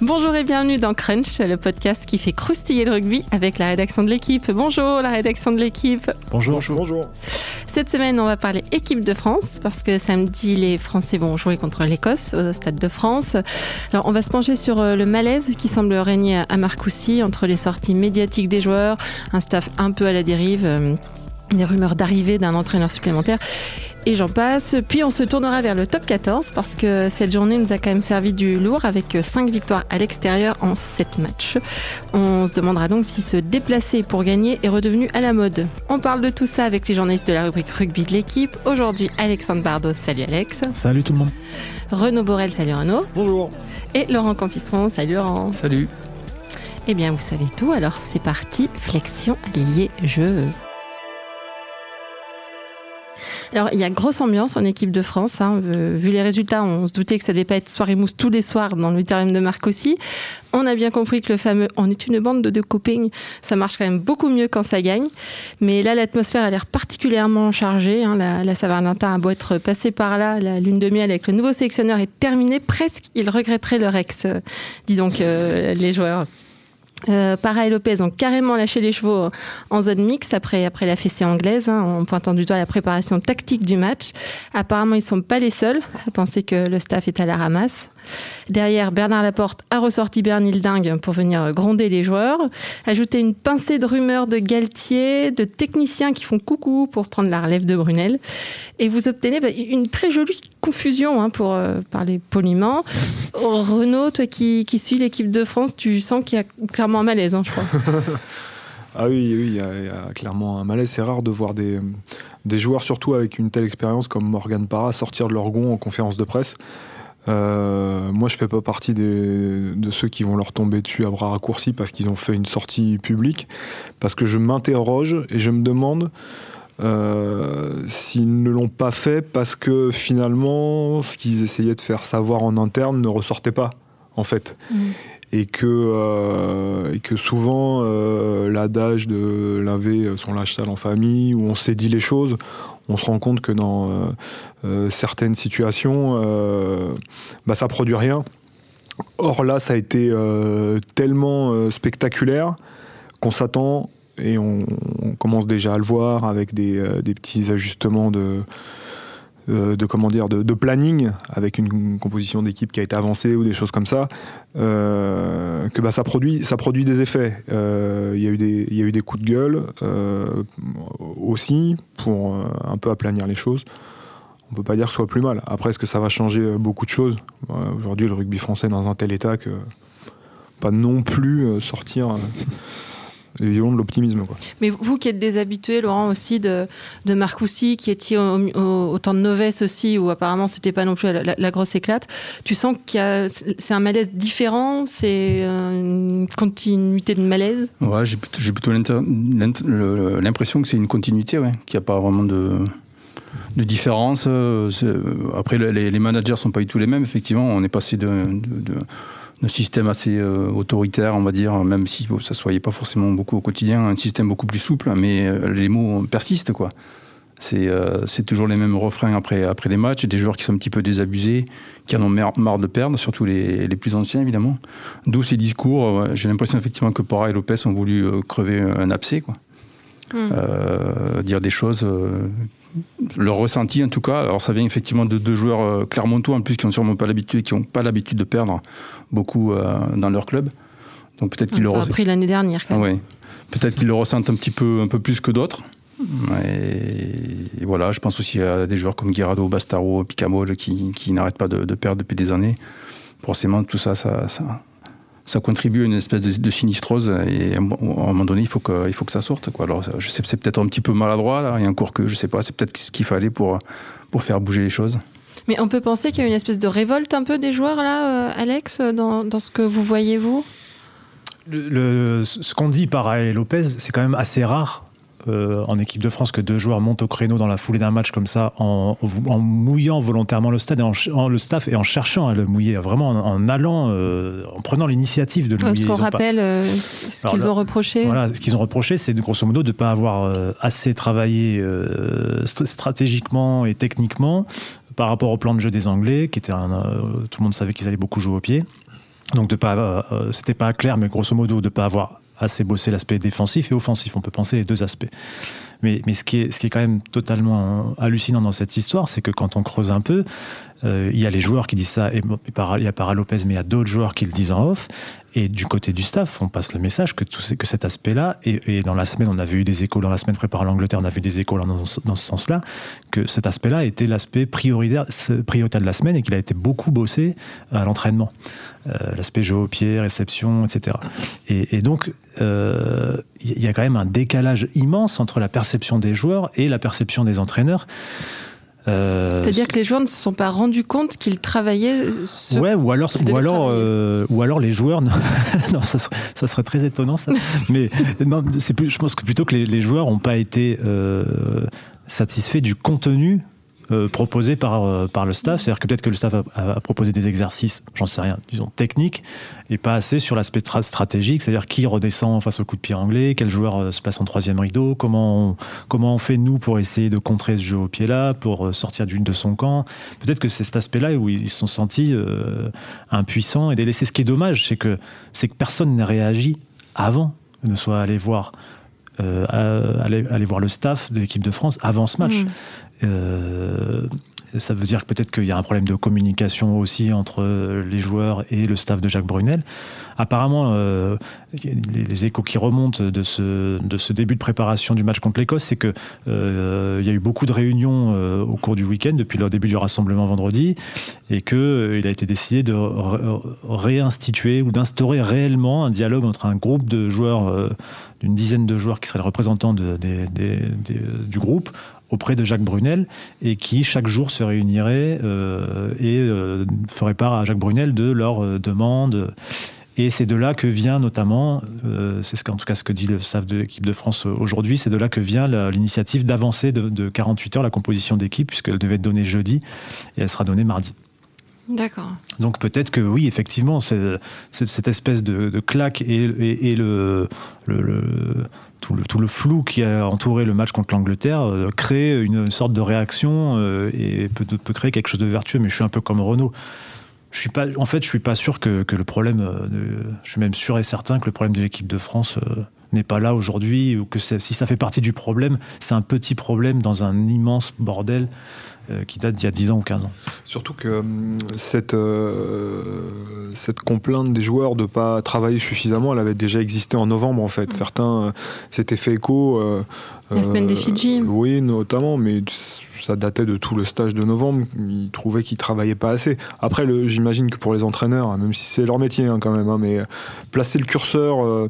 Bonjour et bienvenue dans Crunch, le podcast qui fait croustiller le rugby avec la rédaction de l'équipe. Bonjour la rédaction de l'équipe. Bonjour. Bonjour. Cette semaine, on va parler équipe de France parce que samedi, les Français vont jouer contre l'Écosse au Stade de France. Alors, on va se pencher sur euh, le malaise qui semble régner à Marcoussis entre les sorties médiatiques des joueurs, un staff un peu à la dérive des rumeurs d'arrivée d'un entraîneur supplémentaire et j'en passe. Puis on se tournera vers le top 14 parce que cette journée nous a quand même servi du lourd avec 5 victoires à l'extérieur en 7 matchs. On se demandera donc si se déplacer pour gagner est redevenu à la mode. On parle de tout ça avec les journalistes de la rubrique rugby de l'équipe. Aujourd'hui, Alexandre Bardot. Salut Alex. Salut tout le monde. Renaud Borel. Salut Renaud. Bonjour. Et Laurent Campistron. Salut Laurent. Salut. Eh bien, vous savez tout, alors c'est parti, flexion liée jeu. Alors, il y a grosse ambiance en équipe de France. Hein. Vu les résultats, on se doutait que ça devait pas être soirée mousse tous les soirs dans le de Marc aussi. On a bien compris que le fameux « on est une bande de deux copings », ça marche quand même beaucoup mieux quand ça gagne. Mais là, l'atmosphère a l'air particulièrement chargée. Hein. La, la Saint-Valentin a beau être passée par là, la lune de miel avec le nouveau sélectionneur est terminée. Presque, ils regretteraient leur ex, euh, dis donc, euh, les joueurs. Euh, Para et Lopez ont carrément lâché les chevaux en zone mixte après, après la fessée anglaise, hein, en pointant du doigt la préparation tactique du match. Apparemment, ils ne sont pas les seuls à penser que le staff est à la ramasse. Derrière, Bernard Laporte a ressorti Bernil Dingue pour venir gronder les joueurs. Ajouter une pincée de rumeurs de Galtier, de techniciens qui font coucou pour prendre la relève de Brunel. Et vous obtenez bah, une très jolie confusion, hein, pour euh, parler poliment. Renaud, toi qui, suis l'équipe de France, tu sens qu'il y a clairement un malaise, hein, je crois. Ah oui, il y, a, clairement un malaise. C'est rare de voir des, des joueurs, surtout avec une telle expérience comme Morgan Parra, sortir de leur gond en conférence de presse. Euh, moi, je fais pas partie de ceux qui vont leur tomber dessus à bras raccourcis parce qu'ils ont fait une sortie publique. Parce que je m'interroge et je me demande euh, s'ils ne l'ont pas fait parce que finalement, ce qu'ils essayaient de faire savoir en interne ne ressortait pas, en fait. Mmh. Et, que, euh, et que souvent, l'adage de laver son lâche sale en famille, où on s'est dit les choses, on se rend compte que dans euh, euh, certaines situations, euh, bah, ça produit rien. Or là, ça a été tellement spectaculaire qu'on s'attend et on, commence déjà à le voir avec des petits ajustements de, de comment de, planning avec une composition d'équipe qui a été avancée ou des choses comme ça euh, que bah, ça produit ça produit des effets. Euh, il y a eu des il y a eu des coups de gueule aussi pour un peu aplanir les choses. On peut pas dire que ce soit plus mal. Après est-ce que ça va changer beaucoup de choses? Aujourd'hui le rugby français est dans un tel état que pas non plus sortir les violons de l'optimisme. Mais vous qui êtes déshabitué, Laurent, aussi de, de Marcoussis, qui étiez au, temps de Novès aussi, où apparemment c'était pas non plus la, grosse éclate, tu sens qu'il c'est un malaise différent, c'est une continuité de malaise? Ouais, j'ai plutôt, l'impression que c'est une continuité, ouais, qu'il n'y a pas vraiment de de différence. Euh, après, les, managers sont pas du tout les mêmes. Effectivement, on est passé de, de un système assez euh, autoritaire, on va dire, même si ça ne soyait pas forcément beaucoup au quotidien, un système beaucoup plus souple, mais euh, les mots persistent, quoi. Euh, c'est toujours les mêmes refrains après, après les matchs, des joueurs qui sont un petit peu désabusés, qui en ont marre de perdre, surtout les, les plus anciens, évidemment. D'où ces discours, j'ai l'impression effectivement que Pora et Lopez ont voulu crever un abcès, quoi. Hmm. dire des choses le ressenti en tout cas, alors ça vient effectivement de deux joueurs euh, clermontois en plus qui n'ont sûrement pas l'habitude, qui n'ont pas l'habitude de perdre beaucoup euh, dans leur club. Donc peut-être qu'ils le ressentent. pris l'année dernière. Quand même. Peut-être qu'ils le ressentent un petit peu, un peu plus que d'autres. Et, voilà, je pense aussi à des joueurs comme Guirado, Bastaro, Picamol qui, qui n'arrêtent pas de, perdre depuis des années. Forcément, tout ça, ça, ça, ça contribue à une espèce de, sinistrose et à un moment donné il faut que, il faut que ça sorte quoi. Alors je sais c'est peut-être un petit peu maladroit là, il y a encore que je sais pas, c'est peut-être ce qu'il fallait pour, pour faire bouger les choses. Mais on peut penser qu'il y a une espèce de révolte un peu des joueurs là, euh, Alex, dans, dans ce que vous voyez vous? Le, ce qu'on dit par Lopez, c'est quand même assez rare euh, en équipe de France que deux joueurs montent au créneau dans la foulée d'un match comme ça en, mouillant volontairement le stade et en, le staff et en cherchant à le mouiller vraiment en, allant euh, en prenant l'initiative de le mouiller. Parce qu'on rappelle euh, ce qu'ils ont reproché. Voilà, ce qu'ils ont reproché, c'est grosso modo de ne pas avoir assez travaillé stratégiquement et techniquement par rapport au plan de jeu des Anglais, qui était un, tout le monde savait qu'ils allaient beaucoup jouer au pied. Donc de pas, c'était pas clair, mais grosso modo de pas avoir assez bossé l'aspect défensif et offensif. On peut penser les deux aspects. Mais, mais ce, qui est, ce qui est quand même totalement hallucinant dans cette histoire, c'est que quand on creuse un peu, euh, il y a les joueurs qui disent ça, il y a Para Lopez, mais il y a d'autres joueurs qui le disent en off. Et du côté du staff, on passe le message que, tout, que cet aspect-là, et, dans la semaine, on avait eu des échos, dans la semaine préparée l'Angleterre, on avait eu des échos dans, ce sens-là, que cet aspect-là était l'aspect prioritaire, de la semaine et qu'il a été beaucoup bossé à l'entraînement. Euh, l'aspect jeu au pied, réception, etc. Et, donc, euh, il y a quand même un décalage immense entre la perception des joueurs et la perception des entraîneurs. Euh, C'est-à-dire que les joueurs ne se sont pas rendus compte qu'ils travaillaient. Ouais, ou alors, ou alors, euh, ou alors les joueurs. non, ça serait, ça serait, très étonnant ça. Mais non, c'est plus. Je pense que plutôt que les, les joueurs n'ont pas été euh, satisfaits du contenu euh, proposé par, euh, par le staff. C'est-à-dire que peut-être que le staff a, proposé des exercices, j'en sais rien, disons techniques, et pas assez sur l'aspect stratégique, c'est-à-dire qui redescend face au coup de pied anglais, quel joueur euh, se passe en troisième rideau, comment on, comment on fait nous pour essayer de contrer ce jeu au pied-là, pour sortir d'une de son camp. Peut-être que c'est cet aspect-là où ils se sont sentis impuissants et délaissés. Ce qui est dommage, c'est que, que personne n'a réagi avant ne soit allé voir. Aller, aller, voir le staff de l'équipe de France avant ce match. Mmh. Euh, ça veut dire peut-être qu'il y a un problème de communication aussi entre les joueurs et le staff de Jacques Brunel. Apparemment, euh, les, échos qui remontent de ce, début de préparation du match contre l'Écosse, c'est qu'il euh, y a eu beaucoup de réunions au cours du week-end depuis le début du rassemblement vendredi, et qu'il a été décidé de réinstituer ou d'instaurer réellement un dialogue entre un groupe de joueurs, d'une dizaine de joueurs qui seraient les représentants du groupe, auprès de Jacques Brunel et qui chaque jour se réunirait euh, et euh, ferait part à Jacques Brunel de leurs euh, demandes. Et c'est de là que vient notamment, c'est ce en tout cas ce que dit le staff de l'équipe de France aujourd'hui, c'est de là que vient l'initiative d'avancer de, 48 heures la composition d'équipe, puisqu'elle devait être donnée jeudi et elle sera donnée mardi. D'accord. Donc peut-être que oui, effectivement, cette espèce de, claque et, et, le, le, tout le, flou qui a entouré le match contre l'Angleterre euh, crée une, sorte de réaction euh, et peut, créer quelque chose de vertueux. Mais je suis un peu comme Renault. Je suis pas, en fait, je suis pas sûr que, le problème. Euh, je suis même sûr et certain que le problème de l'équipe de France n'est pas là aujourd'hui ou que si ça fait partie du problème, c'est un petit problème dans un immense bordel qui date d'il y a 10 ans ou 15 ans. Surtout que hum, cette, euh, cette complainte des joueurs de ne pas travailler suffisamment, elle avait déjà existé en novembre en fait. Mm. Certains euh, s'étaient fait écho. La semaine des Fidji. Oui, notamment, mais ça datait de tout le stage de novembre. Ils trouvaient qu'ils travaillaient pas assez. Après, j'imagine que pour les entraîneurs, hein, même si c'est leur métier hein, quand même, hein, mais placer le curseur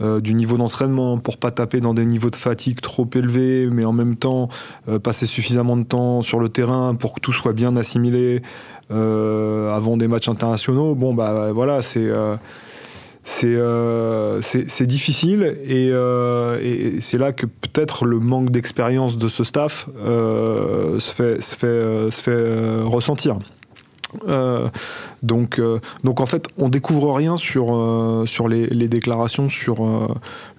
euh, du niveau d'entraînement pour pas taper dans des niveaux de fatigue trop élevés, mais en même temps euh, passer suffisamment de temps sur le terrain pour que tout soit bien assimilé euh, avant des matchs internationaux. Bon, bah voilà, c'est c'est difficile et, et c'est là que peut-être le manque d'expérience de ce staff se fait, se fait, se fait ressentir. Euh, donc, euh, donc en fait, on découvre rien sur, euh, sur les, déclarations sur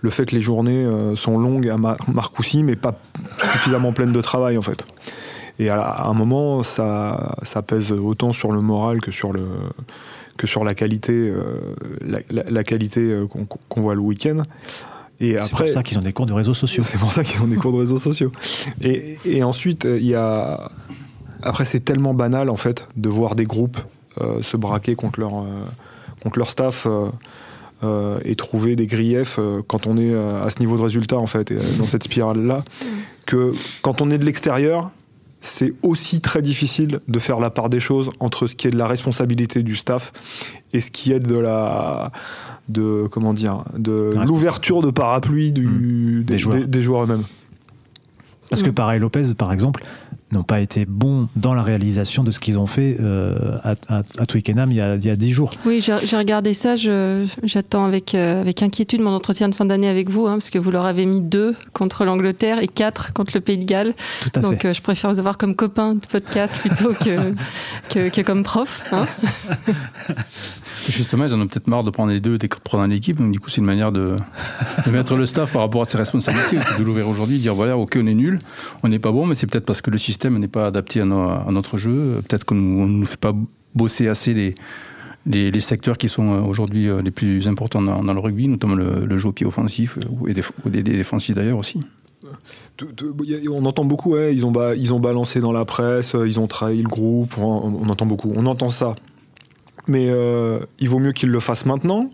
le fait que les journées sont longues à Marcoussis, mais pas suffisamment pleines de travail en fait. Et à, un moment, ça pèse autant sur le moral que sur, le, que sur la qualité, la, qualité qu'on voit le week-end. Et c'est pour ça qu'ils ont des cours de réseaux sociaux. C'est pour ça qu'ils ont des cours de réseaux sociaux. Et, et ensuite, il y a après, c'est tellement banal, en fait, de voir des groupes euh, se braquer contre leur, euh, contre leur staff euh, et trouver des griefs quand on est à ce niveau de résultat, en fait, dans cette spirale-là, mm. que quand on est de l'extérieur, c'est aussi très difficile de faire la part des choses entre ce qui est de la responsabilité du staff et ce qui est de la de comment dire de l'ouverture de parapluie du, mm. des, joueurs, eux-mêmes. Parce que mm. pareil Lopez, par exemple, n'ont pas été bons dans la réalisation de ce qu'ils ont fait euh, à, à, Twickenham il y a, il 10 jours. Oui, j'ai regardé ça. J'attends avec, euh, avec inquiétude mon entretien de fin d'année avec vous, hein, parce que vous leur avez mis deux contre l'Angleterre et quatre contre le Pays de Galles. Tout à Donc euh, je préfère vous avoir comme copain de podcast plutôt que, que, comme prof. Hein. Justement, ils en ont peut-être marre de prendre les deux, des trois dans l'équipe. Donc du coup, c'est une manière de, de, mettre le staff par rapport à ses responsabilités, de l'ouvrir aujourd'hui, dire voilà, ok, on est nul, on n'est pas bon, mais c'est peut-être parce que le système n'est pas adapté à, notre jeu. Peut-être qu'on ne nous fait pas bosser assez les, les, secteurs qui sont aujourd'hui les plus importants dans, le rugby, notamment le, jeu au pied offensif ou, des, défensifs d'ailleurs aussi. On entend beaucoup, ils, ont ils ont balancé dans la presse, ils ont trahi le groupe, on, entend beaucoup, on entend ça. Mais il vaut mieux qu'ils le fassent maintenant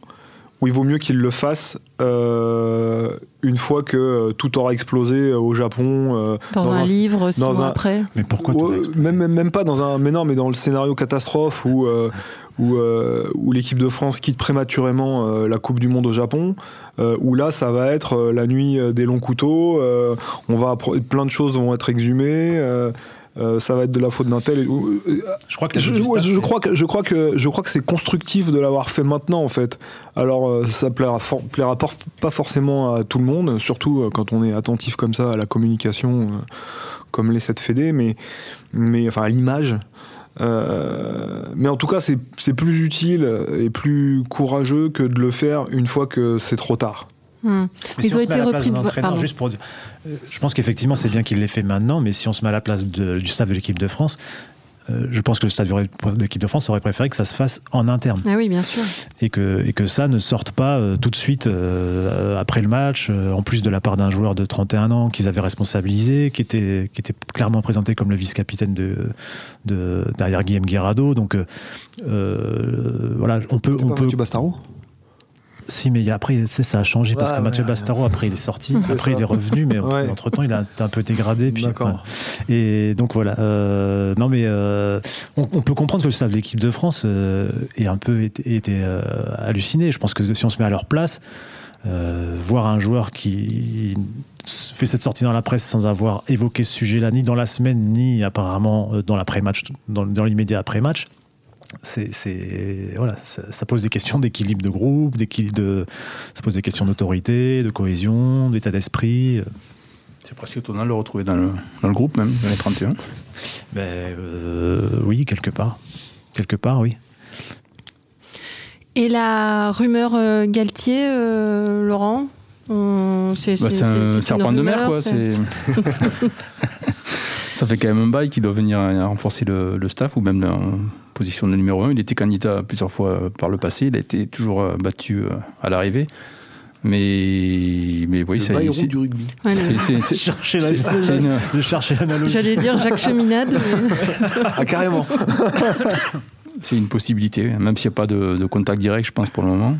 ou il vaut mieux qu'il le fasse euh, une fois que euh, tout aura explosé euh, au Japon. dans, un, livre, six mois après. Mais pourquoi même, même, pas dans un. Mais non, mais dans le scénario catastrophe où, où, où l'équipe de France quitte prématurément la Coupe du Monde au Japon, où là, ça va être la nuit des longs couteaux. on va plein de choses vont être exhumées. Euh, ça va être de la faute d'un tel. Je crois que je, je, crois que je crois que je crois que c'est constructif de l'avoir fait maintenant en fait. Alors euh, ça plaira, plaira pas forcément à tout le monde, surtout euh, quand on est attentif comme ça à la communication, comme les 7 fédés, mais mais enfin à l'image. mais en tout cas, c'est plus utile et plus courageux que de le faire une fois que c'est trop tard. Hmm. Ils ont été repris. Juste pour, je pense qu'effectivement, c'est bien qu'il l'ait fait maintenant, mais si on se met à la place du staff de l'équipe de France, euh, je pense que le staff de l'équipe de France aurait préféré que ça se fasse en interne. Ah oui, bien sûr. Et que, et que ça ne sorte pas euh, tout de suite euh, après le match, en plus de la part d'un joueur de 31 ans qu'ils avaient responsabilisé, qui était, qui était clairement présenté comme le vice-capitaine de, de, derrière Guillaume Guerrado. Donc voilà, on peut. On peut Bastaro? Si, mais après, ça a changé parce que Mathieu Bastaro, après, il est sorti, après, il est revenu, mais entre-temps, il a un peu dégradé. Puis, Et donc, voilà. Euh, non, mais euh, on, peut comprendre que le staff de l'équipe de France euh, ait un peu été, halluciné. Je pense que si on se met à leur place, voir un joueur qui fait cette sortie dans la presse sans avoir évoqué ce sujet-là, ni dans la semaine, ni apparemment dans l'après-match, dans, dans l'immédiat après-match, c'est voilà, ça, pose des questions d'équilibre de groupe, d'équilibre de, ça pose des questions d'autorité, de cohésion, d'état d'esprit. C'est presque étonnant de le retrouver dans le, dans le groupe même, dans les 31. Ben, euh, oui, quelque part. Quelque part, oui. Et la rumeur euh, Galtier, euh, Laurent C'est bah, un serpent de mer, quoi. ça fait quand même un bail qui doit venir renforcer le, le staff ou même position de numéro 1. Il était candidat plusieurs fois par le passé. Il a été toujours euh, battu euh, à l'arrivée. Mais, mais oui, c'est du rugby. C'est chercher l'analogie. J'allais dire Jacques Cheminade. ah, carrément. c'est une possibilité, même s'il n'y a pas de, de, contact direct, je pense, pour le moment.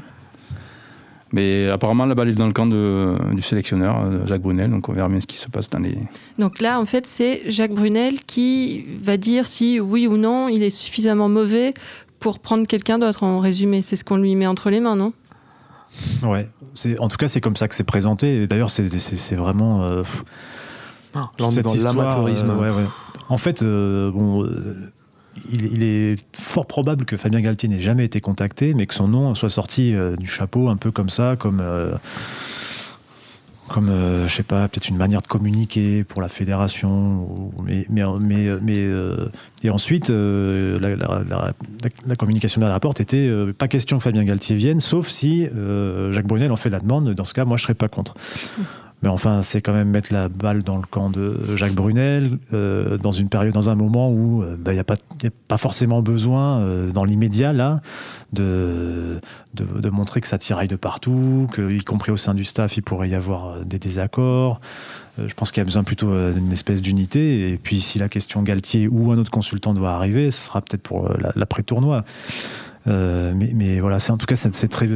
Mais apparemment, la balle est dans le camp du sélectionneur, euh, Jacques Brunel, donc on verra bien ce qui se passe dans les... Donc là, en fait, c'est Jacques Brunel qui va dire si oui ou non il est suffisamment mauvais pour prendre quelqu'un d'autre en résumé. C'est ce qu'on lui met entre les mains, non? Ouais, en tout cas, c'est comme ça que c'est présenté. D'ailleurs, c'est vraiment... Euh, ah, dans l'amateurisme. Euh, ouais, ouais. En fait, bon il, est fort probable que Fabien Galtier n'ait jamais été contacté, mais que son nom soit sorti euh, du chapeau un peu comme ça, comme, euh, comme euh, je sais pas, peut-être une manière de communiquer pour la fédération. mais, mais, mais, et ensuite, la, communication de la rapporte était pas question que Fabien Galtier vienne, sauf si Jacques Brunel en fait la demande. Dans ce cas, moi, je serais pas contre. Mais enfin, c'est quand même mettre la balle dans le camp de Jacques Brunel, euh, dans une période, dans un moment où il euh, n'y bah, a, pas, a pas forcément besoin, euh, dans l'immédiat, là, de, de, montrer que ça tiraille de partout, que, y compris au sein du staff, il pourrait y avoir des désaccords. je pense qu'il y a besoin plutôt d'une espèce d'unité. Et puis, si la question Galtier ou un autre consultant doit arriver, ce sera peut-être pour l'après-tournoi. mais, mais, voilà, c'est en tout cas, c'est très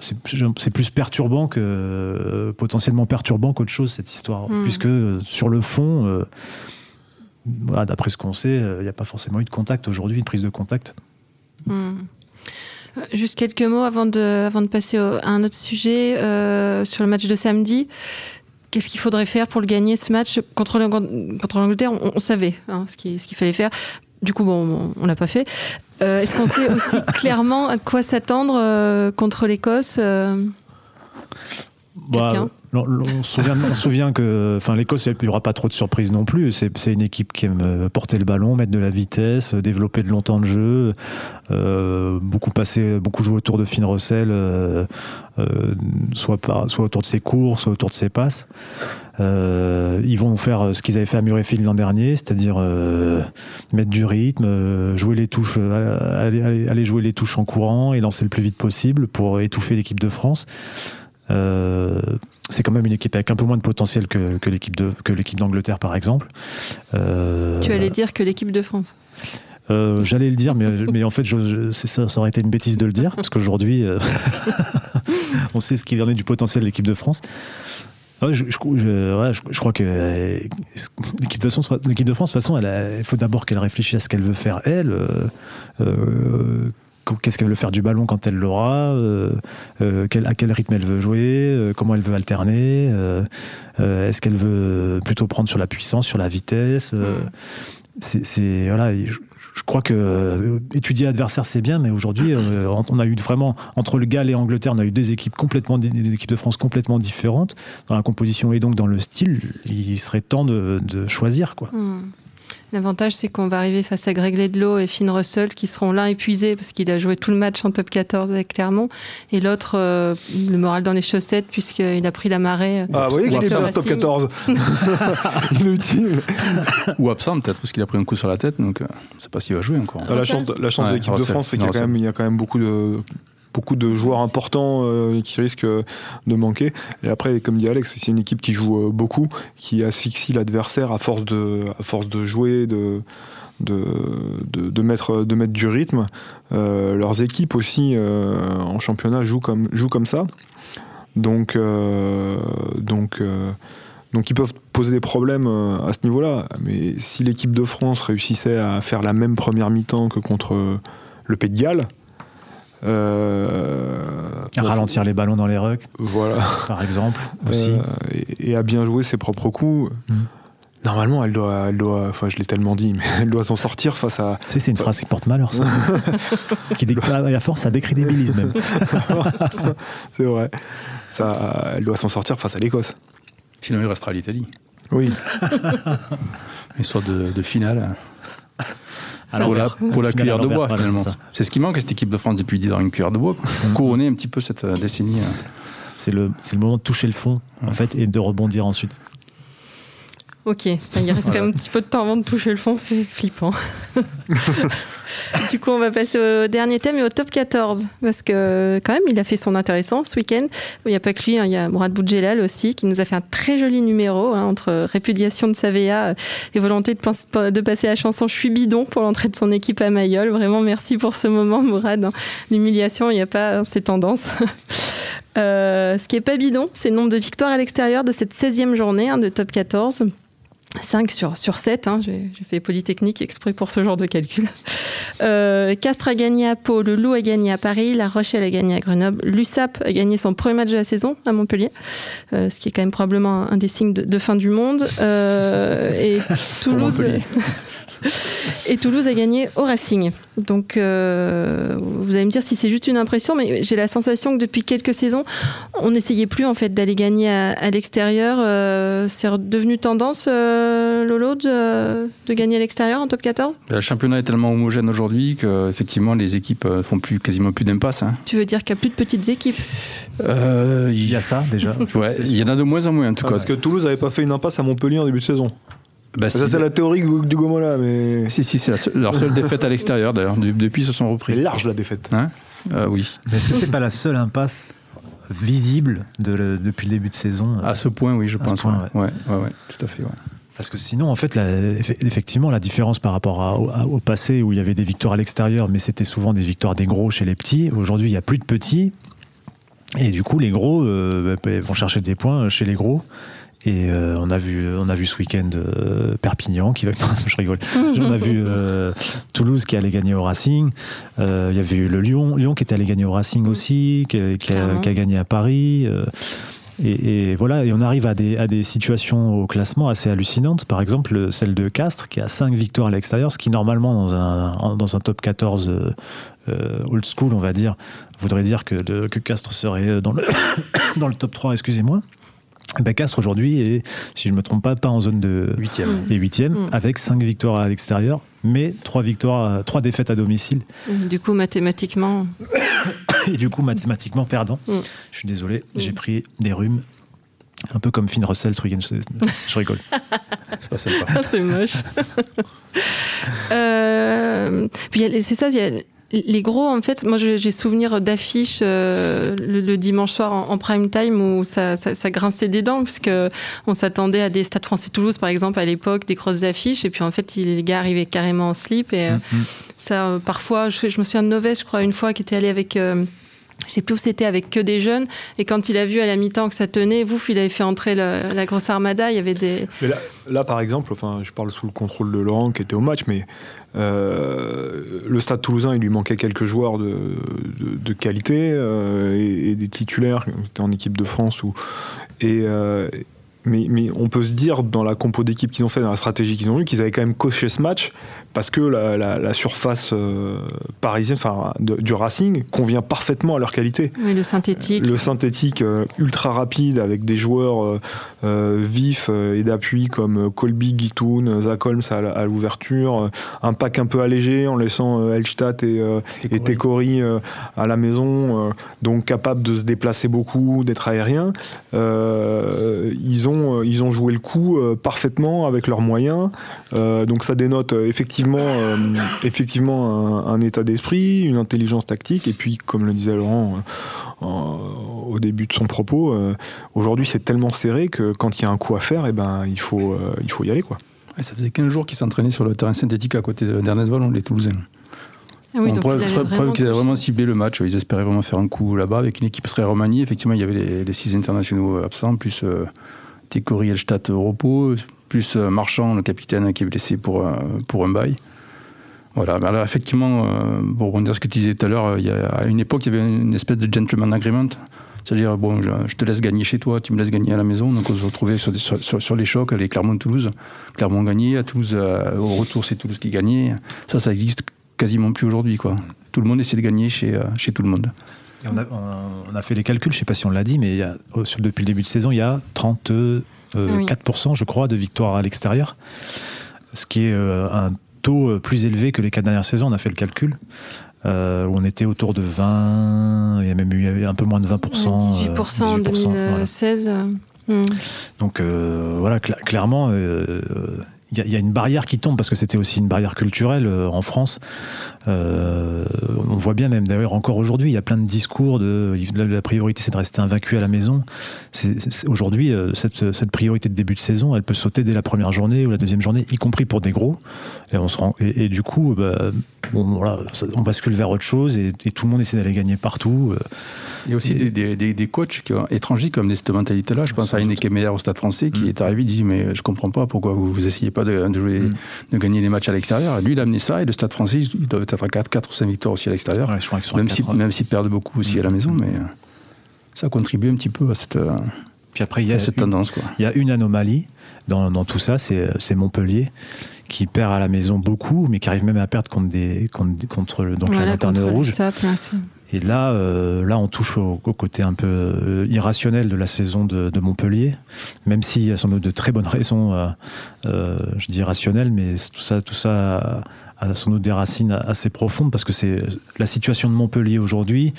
c'est plus perturbant que euh, potentiellement perturbant qu'autre chose cette histoire, hmm. puisque euh, sur le fond, euh, d'après ce qu'on sait, il n'y a pas forcément eu de contact aujourd'hui, une prise de contact. Hmm. Juste quelques mots avant de, avant de passer à un autre sujet sur le match de samedi. Qu'est-ce qu'il faudrait faire pour le gagner ce match? Contre l'Angleterre on, savait hein, ce qu'il fallait faire. Du coup, bon, on l'a pas fait. Euh, est-ce qu'on sait aussi clairement à quoi s'attendre euh, contre l'Écosse euh? Bah, Quelqu'un on, se souvient, on souvient que enfin, l'Écosse, il n'y aura pas trop de surprises non plus. C'est une équipe qui aime euh, porter le ballon, mettre de la vitesse, euh, développer de longtemps de jeu, euh, beaucoup passer, beaucoup jouer autour de Finn Russell, euh, euh, soit, par, soit autour de ses cours, soit autour de ses passes. Euh, ils vont faire ce qu'ils avaient fait à Murrayfield l'an dernier, c'est-à-dire euh, mettre du rythme, euh, jouer les touches, euh, aller, aller- aller jouer les touches en courant et lancer le plus vite possible pour étouffer l'équipe de France. Euh, c'est quand même une équipe avec un peu moins de potentiel que, que l'équipe de que l'équipe d'Angleterre par exemple. Euh, Tu allais dire que l'équipe de France. euh, J'allais le dire, mais, mais en fait, je, je- c'est ça, ça aurait été une bêtise de le dire, parce qu'aujourd'hui, on sait ce qu'il en est du potentiel de l'équipe de France. Ouais, je, ouais, je- crois que l'équipe de, France- l'équipe de France, de toute façon, il faut d'abord qu'elle réfléchisse à ce qu'elle veut faire, elle. Qu'est-ce qu'elle veut faire du ballon quand elle l'aura euh, euh, quel- À quel rythme elle veut jouer euh, Comment elle veut alterner Est-ce qu'elle veut plutôt prendre sur la puissance, sur la vitesse euh, Mm. c'est, voilà, je, je crois que étudier l'adversaire c'est bien, mais aujourd'hui on a eu vraiment entre le Galles et l'Angleterre, on a eu deux équipes complètement, des équipes de France complètement différentes dans la composition et donc dans le style. Il serait temps de, de choisir quoi. Hmm. L'avantage, c'est qu'on va arriver face à Greg Ledlow et Finn Russell, qui seront l'un épuisé parce qu'il a joué tout le match en top 14 avec Clermont, et l'autre, euh, le moral dans les chaussettes, puisqu'il a pris la marée. Ah, vous voyez qu'il est la ce top cime. 14. Inutile. Ou absent peut-être parce qu'il a pris un coup sur la tête, donc euh, on ne sait pas s'il va jouer encore. Ah, la chance de, la chance de Ouais, l'équipe de France, c'est qu'il y a quand même beaucoup de, beaucoup de joueurs importants euh, qui risquent de manquer. Et après, comme dit Alex, c'est une équipe qui joue euh, beaucoup, qui asphyxie l'adversaire à force de, à force de jouer, de, de, de, de mettre, de mettre du rythme. Euh, leurs équipes aussi euh, en championnat jouent comme, jouent comme ça. Donc, euh, donc, euh, donc ils peuvent poser des problèmes euh, à ce niveau-là. Mais si l'équipe de France réussissait à faire la même première mi-temps que contre euh, le Pays de Galles, euh, bon, Ralentir les ballons dans les rucks, voilà, par exemple, aussi. Euh, et, et à bien jouer ses propres coups. Mm. Normalement, elle doit, elle doit, enfin, je l'ai tellement dit, mais elle doit s'en sortir face à. Tu sais, c'est une phrase qui porte malheur, ça. qui dé- à force, ça décrédibilise même. C'est vrai. Ça, elle doit s'en sortir face à l'Écosse. Sinon, il restera l'Italie. Oui. Histoire de, de finale. Alors, pour la, pour cuillère de bois, finalement. c'est ce qui manque à cette équipe de France depuis 10 ans, une cuillère de bois. Pour couronner un petit peu cette euh, décennie. euh. C'est le, c'est le moment de toucher le fond, en fait, et de rebondir ensuite. Ok, il reste quand même un petit peu de temps avant de toucher le fond, c'est flippant. du coup, on va passer au dernier thème et au top 14. Parce que, quand même, il a fait son intéressant ce week-end. Il n'y a pas que lui, hein, il y a Mourad Boudjelal aussi, qui nous a fait un très joli numéro hein, entre répudiation de Savea et volonté de, passer la chanson Je suis bidon pour l'entrée de son équipe à Mayol. Vraiment, merci pour ce moment, Mourad. hein. L'humiliation, il n'y a pas ces tendances. Euh, ce qui est pas bidon, c'est le nombre de victoires à l'extérieur de cette 16e journée de top 14. 5 sur, sur 7, hein, j'ai fait Polytechnique exprès pour ce genre de calcul. Euh, Castres a gagné à Pau, le Loup a gagné à Paris, La Rochelle a gagné à Grenoble, l'USAP a gagné son premier match de la saison à Montpellier, euh, ce qui est quand même probablement un, des signes de, de fin du monde. Euh, et Toulouse. et Toulouse a gagné au Racing. Donc, euh, vous allez me dire si c'est juste une impression, mais j'ai la sensation que depuis quelques saisons, on n'essayait plus en fait d'aller gagner à, à l'extérieur. Euh, c'est devenu tendance, euh, Lolo, de, de gagner à l'extérieur en top 14 Le championnat est tellement homogène aujourd'hui que effectivement les équipes font plus, quasiment plus d'impasse. hein. Tu veux dire qu'il n'y a plus de petites équipes? Euh, Il y a ça, déjà. ouais, il y en a de moins en moins en tout Ah, cas. parce que Toulouse n'avait pas fait une impasse à Montpellier en début de saison. Bah, Ça, c'est la théorie du Gomola, mais Si, si, c'est leur seule défaite à l'extérieur d'ailleurs. De- Depuis, ils se sont c'est repris. large la défaite. Hein? Euh, oui, Mais est-ce que c'est pas la seule impasse visible de le- depuis le début de saison à ce point, oui, je À ce pense. point, ouais. Ouais, ouais, ouais, tout à fait. ouais. Parce que sinon, en fait, la- effectivement, la différence par rapport à- au, passé où il y avait des victoires à l'extérieur, mais c'était souvent des victoires des gros chez les petits. Aujourd'hui, il n'y a plus de petits. Et du coup, les gros euh, bah, vont chercher des points chez les gros. Et euh, on, a vu, on a vu ce week-end euh, Perpignan qui va. je rigole. On a vu euh, Toulouse qui allait gagner au Racing. Il y avait eu le Lyon, Lyon qui était allé gagner au Racing aussi, qui, qui a, Clairement. qui a gagné à Paris. et, et voilà, et on arrive à des, à des situations au classement assez hallucinantes. Par exemple, celle de Castres, qui a 5 victoires à l'extérieur, ce qui normalement dans un, dans un top 14 euh, old school, on va dire, voudrait dire que, que Castres serait dans le, dans le top 3, excusez-moi. Ben Castres aujourd'hui est, si je ne me trompe pas, pas en zone de 8e. et 8e, Mm. avec 5 victoires à l'extérieur, mais 3 victoires, 3 défaites à domicile. Du coup, mathématiquement, Et du coup, mathématiquement perdant. Je suis désolé, j'ai pris des rhumes. Un peu comme Finn Russell ce week-end. Je, je rigole. C'est pas sympa. Ah, c'est moche. Euh, puis c'est ça, il y a les gros, en fait, moi j'ai souvenir d'affiches euh, le, le dimanche soir en, en prime time où ça, ça, ça grinçait des dents, puisque on s'attendait à des Stades français Toulouse, par exemple, à l'époque, des grosses affiches, et puis en fait, il- les gars arrivaient carrément en slip, et euh, Mm. ça, euh, parfois, je, je me souviens de Novès, je crois, une fois, qui était allé avec. euh, je sais plus où c'était avec que des jeunes et quand il a vu à la mi-temps que ça tenait, vous, il avait fait entrer la grosse armada. Il y avait des Mais là, par exemple, enfin, je parle sous le contrôle de Laurent qui était au match, mais euh, le Stade Toulousain, il lui manquait quelques joueurs de, qualité euh, et, des titulaires qui étaient en équipe de France ou et euh, mais, mais on peut se dire dans la compo d'équipe qu'ils ont fait, dans la stratégie qu'ils ont eue, qu'ils avaient quand même coché ce match parce que la, la- la surface euh, parisienne, enfin du Racing, convient parfaitement à leur qualité. oui, le synthétique. Le synthétique euh, ultra rapide avec des joueurs euh, euh, vifs et d'appui comme Colby, Guitoun, Zach Holmes à, l'ouverture, un pack un peu allégé en laissant euh, Elstadt et, euh, et Tekori euh, à la maison, euh, donc capable de se déplacer beaucoup, d'être aérien. Euh, ils, ont, ils ont joué le coup euh, parfaitement avec leurs moyens, Euh, donc ça dénote euh, effectivement, euh, effectivement un, un état d'esprit, une intelligence tactique, et puis comme le disait Laurent euh, au début de son propos, euh, aujourd'hui c'est tellement serré que quand il y a un coup à faire, et ben, il, faut, euh, il faut y aller. Quoi. Ça faisait 15 jours qu'ils s'entraînaient sur le terrain synthétique à côté d'Ernest Vallon, les Toulousains. Ah oui, Bon, donc preuve, qu'ils avaient vraiment ciblé le match. Ils espéraient vraiment faire un coup là-bas avec une équipe très remaniée. Effectivement, il y avait les, les six internationaux absents, plus euh, Tekori Elstadt au repos, plus euh, Marchand, le capitaine, qui est blessé pour, euh, pour un bail. Voilà, mais alors effectivement, euh, pour rebondir ce que tu disais tout à l'heure, à une époque, il y avait une espèce de gentleman agreement. C'est-à-dire, bon, je, te laisse gagner chez toi, tu me laisses gagner à la maison. Donc on se retrouvait sur, les chocs, les Clermont-Toulouse. Clermont gagnait, à Toulouse, au retour, c'est Toulouse qui gagnait. Ça, ça existe quasiment plus aujourd'hui. quoi. Tout le monde essaie de gagner chez, chez tout le monde. On, a, fait les calculs, je ne sais pas si on l'a dit, mais depuis le début de saison, il y a 34%, je crois, de victoires à l'extérieur. Ce qui est euh, un taux euh, plus élevé que les quatre dernières saisons. On a fait le calcul. euh, on était autour de 20, il y a même eu un peu moins de 20%. Ouais, euh, 18% en 18%, voilà. 2016. euh, hmm. Donc euh, voilà, cla- clairement, euh, il y, a- une barrière qui tombe parce que c'était aussi une barrière culturelle euh, en France. Euh, on voit bien même d'ailleurs encore aujourd'hui, il y a plein de discours de la, priorité c'est de rester invaincu à la maison. Aujourd'hui, euh, cette, cette priorité de début de saison, elle peut sauter dès la première journée ou la deuxième journée, y compris pour des gros. Et, on se rend, et, du coup, bah, on bascule vers autre chose et tout le monde essaie d'aller gagner partout. Euh. Il y a aussi Et- des, des, des, des coachs qui ont- étrangers qui ont cette mentalité-là. Je pense à une doute. Kemeyer au Stade français qui Mm. est arrivé, il dit Mais je comprends pas pourquoi vous vous essayez pas de, de jouer, Mm. de gagner des matchs à l'extérieur. Lui, il a amené ça et le Stade français, ils doivent être à 4, 4 ou 5 victoires aussi à l'extérieur. Ouais, même si- s'ils perdent beaucoup aussi Mm. à la maison, mais euh, ça contribue un petit peu à cette, euh, Puis après, il y a cette une- tendance. Quoi. Il y a une anomalie dans, dans tout ça, c'est c'est Montpellier qui perd à la maison beaucoup, mais qui arrive même à perdre contre, des, contre, contre donc la Voilà, lanterne contre rouge. Et là, euh, là, on touche au, côté un peu euh, irrationnel de la saison de, Montpellier, même s'il y a sans doute de très bonnes raisons, euh, je dis rationnelles, mais tout ça, tout ça a sans doute des racines assez profondes parce que c'est la situation de Montpellier aujourd'hui.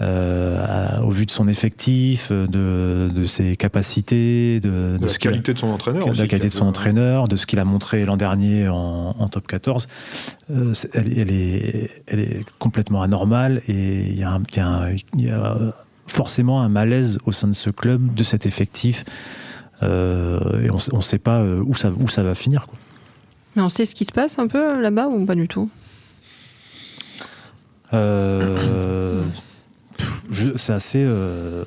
Euh, à- au vu de son effectif, de, de ses capacités, de, De la ce qu'il a- qualité de son entraîneur. de la qualité de son entraîneur, de ce qu'il a montré l'an dernier en, en top 14, euh, elle, elle est, elle est complètement anormale et il y, a un- il y a un- il y a forcément un malaise au sein de ce club, de cet effectif. euh, et on ne sait pas euh, où ça, où ça va finir. Quoi. Mais on sait ce qui se passe un peu là-bas ou pas du tout? Euh, c'est assez. euh,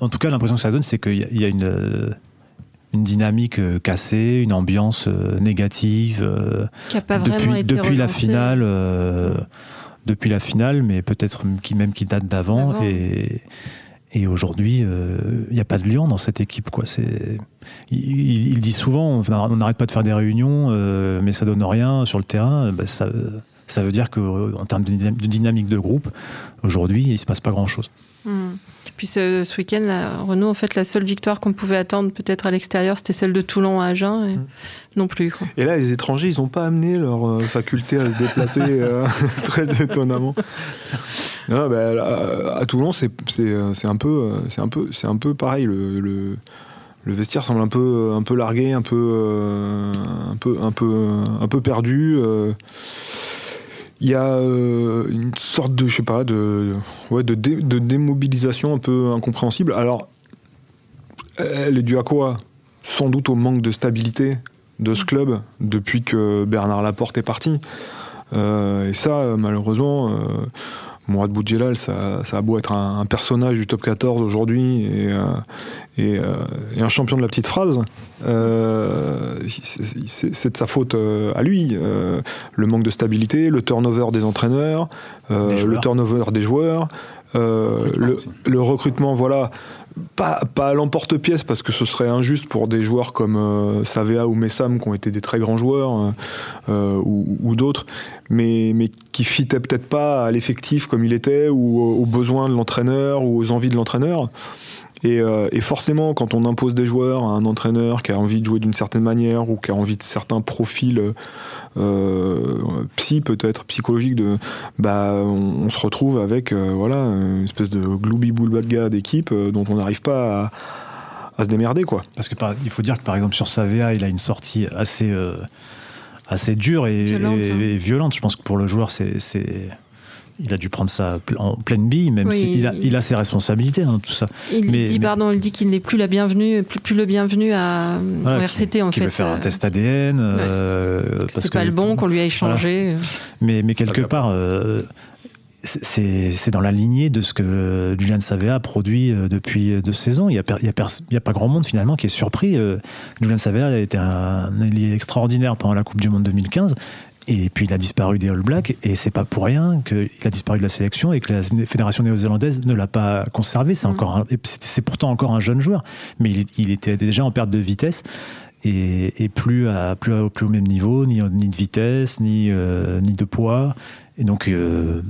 en tout cas, l'impression que ça donne, c'est qu'il y a, il y a une, euh, une dynamique euh, cassée, une ambiance négative. Qui pas vraiment depuis, la finale, euh, depuis la finale, mais peut-être qui même qui date d'avant. Et, et aujourd'hui, euh, il n'y a pas de lion dans cette équipe. Quoi. C'est, il, dit souvent, on n'arrête pas de faire des réunions, euh, mais ça donne rien sur le terrain. Ben, ça, Ça veut dire qu'en termes de, dynamique de groupe, aujourd'hui, il ne se passe pas grand-chose. Hmm. Puis ce, week-end, Renault, en fait, la seule victoire qu'on pouvait attendre peut-être à l'extérieur, c'était celle de Toulon à Agen. Et hmm. Non plus. Et là, les étrangers, ils n'ont pas amené leur euh, faculté à se déplacer euh, très étonnamment. Non, bah, à, Toulon, c'est un, peu, un, peu, un peu pareil. le, le le vestiaire semble un peu, un peu largué, un peu, un peu, un peu, un peu perdu il y a euh, une sorte de, je sais pas, de, ouais, de, de, démobilisation un peu incompréhensible. Alors, elle est due à quoi? Sans doute au manque de stabilité de ce club depuis que Bernard Laporte est parti. Euh, et ça, malheureusement, euh, Mourad Boudjelal, ça, ça, a beau être un, personnage du top 14 aujourd'hui et, euh, euh, et, un champion de la petite phrase, euh, c'est de sa faute à lui. le manque de stabilité, le turnover des entraîneurs, le turnover des joueurs. Le, le, recrutement, voilà, pas, pas à l'emporte-pièce parce que ce serait injuste pour des joueurs comme euh, Savea ou Messam qui ont été des très grands joueurs euh, euh, ou, d'autres, mais, mais qui fitaient peut-être pas à l'effectif comme il était ou aux besoins de l'entraîneur ou aux envies de l'entraîneur. Euh, et, forcément, quand on impose des joueurs à un entraîneur qui a envie de jouer d'une certaine manière ou qui a envie de certains profils euh, psy peut-être psychologiques, de, bah, on, se retrouve avec euh, voilà une espèce de gloubi boulbaga d'équipe dont on n'arrive pas à, se démerder quoi. Parce que il faut dire que par exemple sur Savea, il a une sortie assez assez dure et violente, et, hein. violente. Je pense que pour le joueur, c'est il a dû prendre ça en pleine bille, même s'il a, il a ses responsabilités dans tout ça. Il dit, pardon, il dit qu'il n'est plus la bienvenue, plus, le bienvenu à RCT en fait. Il veut faire un test ADN. Euh, c'est pas le bon qu'on lui a échangé. Mais, mais quelque part, euh, c'est dans la lignée de ce que Julian Savea a produit euh, depuis deux saisons. Il n'y a, a, pas grand monde finalement qui est surpris. Julian Savea a été un allié extraordinaire pendant la Coupe du Monde 2015 et puis il a disparu des All Blacks, et c'est pas pour rien qu'il a disparu de la sélection et que la fédération néo-zélandaise ne l'a pas conservé. C'est mm. encore, c'est pourtant encore un jeune joueur, mais il, était déjà en perte de vitesse. Et, plus, à, plus, plus au même niveau, ni, ni de vitesse, ni, euh, ni de poids. Et donc, euh,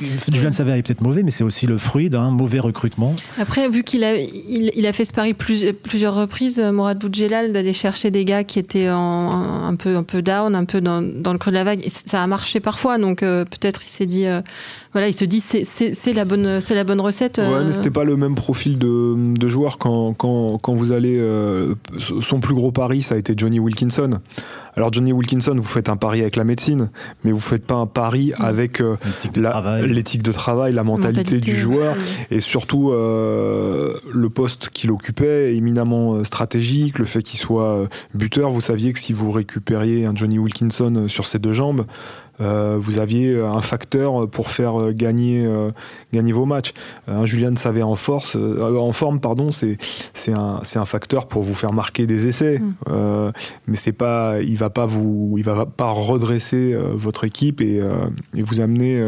Julien Savert est peut-être mauvais, mais c'est aussi le fruit d'un mauvais recrutement. Après, vu qu'il a, il, a fait ce pari plusieurs reprises, euh, Morad Boudjelal, d'aller chercher des gars qui étaient en, un, peu, un peu down, un peu dans, le creux de la vague, et ça a marché parfois, donc euh, peut-être il s'est dit, euh, voilà, il se dit c'est la bonne, c'est la bonne recette. Ouais, mais c'était pas le même profil de, de joueur quand, quand, quand, vous allez. son plus gros pari, ça a été Johnny Wilkinson. Alors Johnny Wilkinson, vous faites un pari avec la médecine, mais vous faites pas un pari avec euh, l'éthique de, travail, la mentalité, du joueur, et surtout euh, le poste qu'il occupait, éminemment euh, stratégique, le fait qu'il soit buteur. Vous saviez que si vous récupériez un Johnny Wilkinson sur ses deux jambes, euh, vous aviez un facteur pour faire euh, gagner, euh, gagner vos matchs. un Julian Savé en, force, en forme, pardon, c'est un, un, facteur pour vous faire marquer des essais. Mm. mais c'est pas, il va pas vous, il va pas redresser votre équipe et, et vous amener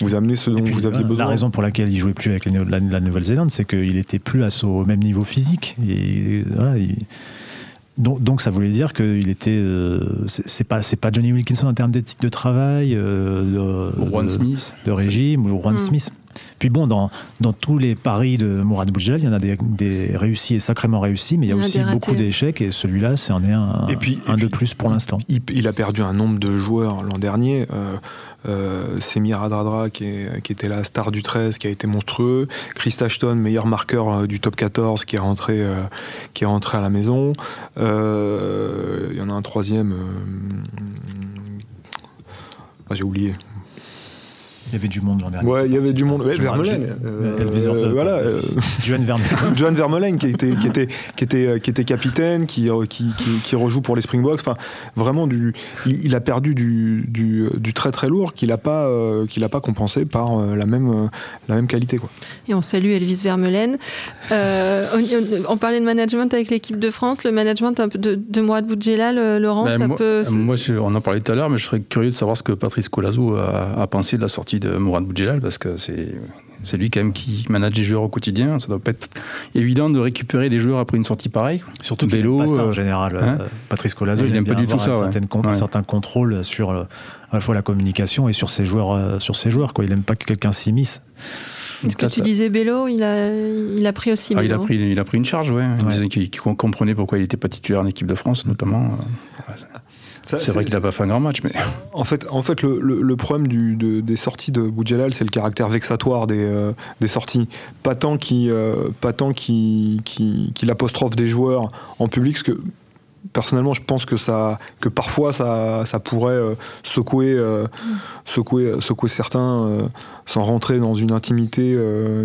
vous ce dont vous aviez besoin. La raison pour laquelle il jouait plus avec la, la Nouvelle-Zélande, c'est qu'il était plus à au même niveau physique. Et voilà, il, donc, ça voulait dire qu'il était. Euh, c'est pas, pas Johnny Wilkinson en termes d'éthique de travail, euh, de, Smith. de régime, ou Juan mm. Smith. Puis bon, dans, dans tous les paris de Mourad Boudjel, il y en a des, des, réussis et sacrément réussis, mais il y a, aussi beaucoup d'échecs, et celui-là, c'est en est un, et puis, un de plus pour l'instant. Il, a perdu un nombre de joueurs l'an dernier. Euh, euh, Semir Adradra qui, était la star du 13 qui a été monstrueux, Chris Ashton meilleur marqueur euh, du top 14 qui est rentré, euh, qui est rentré à la maison, euh, il y en a un troisième, ah, j'ai oublié, il y avait du monde l'an dernier. Ouais, il y avait du monde. Ouais, Vermeulen. Euh, euh, voilà. Euh, Johan Vermeulen. Johan Vermeulen qui était, qui était, qui était, qui était capitaine, qui, qui, qui, rejoue pour les Springboks. Enfin, vraiment, du, il, a perdu du, du, du, très très lourd qu'il n'a pas, qu'il a pas compensé par la, même, la même qualité. Quoi. Et on salue Elvis Vermeulen. on, parlait de management avec l'équipe de France. Le management un peu de, de Mourad Boudjela, Laurent, ben, ça moi, peut. Moi, on en parlait tout à l'heure, mais je serais curieux de savoir ce que Patrice Colazo a, a pensé de la sortie de Mourad Boudjelal parce que c'est C'est lui quand même qui manage les joueurs au quotidien. Ça doit pas être évident de récupérer des joueurs après une sortie pareille. Surtout qu'il Vélo, pas ça, en euh, général. hein euh, Patrice Colazo, Il il, aime aime pas du tout ça, un ouais. con- Ouais. certain contrôle sur euh, à la fois la communication et sur ses joueurs. sur ses joueurs quoi. Il n'aime pas que quelqu'un s'immisce. Est-ce que tu disais Bélo il a, il a pris aussi Ah, il, a pris, il a pris une charge, ouais. Il Ouais. disait qu'il qu'il comprenait pourquoi il n'était pas titulaire en équipe de France, notamment. C'est vrai qu'il n'a pas fait un grand match, mais En fait, en fait le, le- le problème du- de- des sorties de Boudjelal, c'est le caractère vexatoire des, euh, des sorties. Pas tant qu'il euh, qu'il- qu'il- qu'il apostrophe des joueurs en public, parce que personnellement, je pense que, ça, que parfois ça, ça pourrait euh, secouer, euh, secouer, secouer certains euh, sans rentrer dans une intimité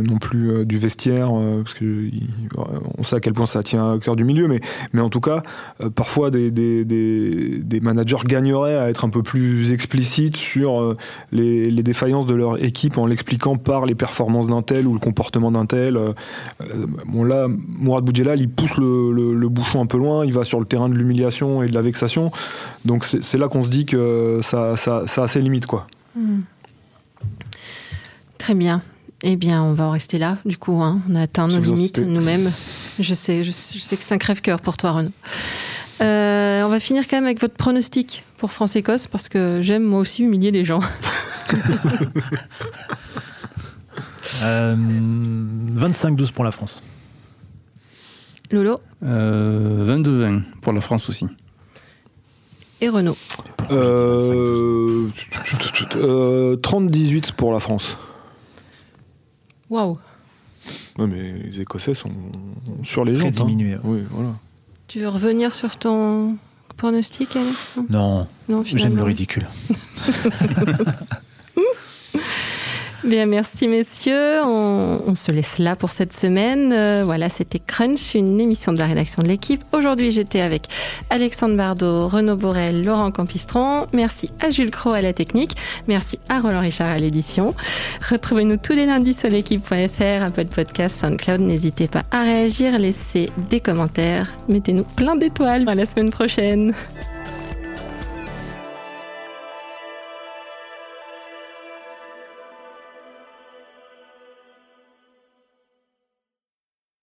non plus du vestiaire, parce que on sait à quel point ça tient au cœur du milieu, mais, mais en tout cas, parfois des, des, des- managers gagneraient à être un peu plus explicites sur les, défaillances de leur équipe en l'expliquant par les performances d'un tel ou le comportement d'un tel. Bon là, Mourad Boudjelal, il pousse le- le bouchon un peu loin, il va sur le terrain de l'humiliation et de la vexation. Donc c'est là qu'on se dit que ça, ça, ça a ses limites. Quoi. Hmm. Très bien. Eh bien, on va en rester là, du coup. hein. On a atteint nos limites nous-mêmes. Je sais, je sais, je sais que c'est un crève-cœur pour toi, Renaud. Euh, on va finir quand même avec votre pronostic pour France-Écosse, parce que j'aime moi aussi humilier les gens. Euh, 25-12 pour la France. Lolo euh, 22-20 pour la France aussi. et Renaud. Euh, euh, 30-18 pour la France. Waouh Ouais, mais les Écossais sont sur les Très jantes. hein. diminué. Oui, voilà. Tu veux revenir sur ton pronostic, Alex? Non Non, Non, j'aime le ridicule. Bien, merci messieurs. On, se laisse là pour cette semaine. Euh, voilà, c'était Crunch, une émission de la rédaction de l'équipe. Aujourd'hui, j'étais avec Alexandre Bardot, Renaud Borel, Laurent Campistron. Merci à Jules Cro à la technique. Merci à Roland Richard à l'édition. Retrouvez-nous tous les lundis sur l'équipe.fr, Apple Podcast, SoundCloud. N'hésitez pas à réagir, laissez des commentaires, mettez-nous plein d'étoiles. À la semaine prochaine.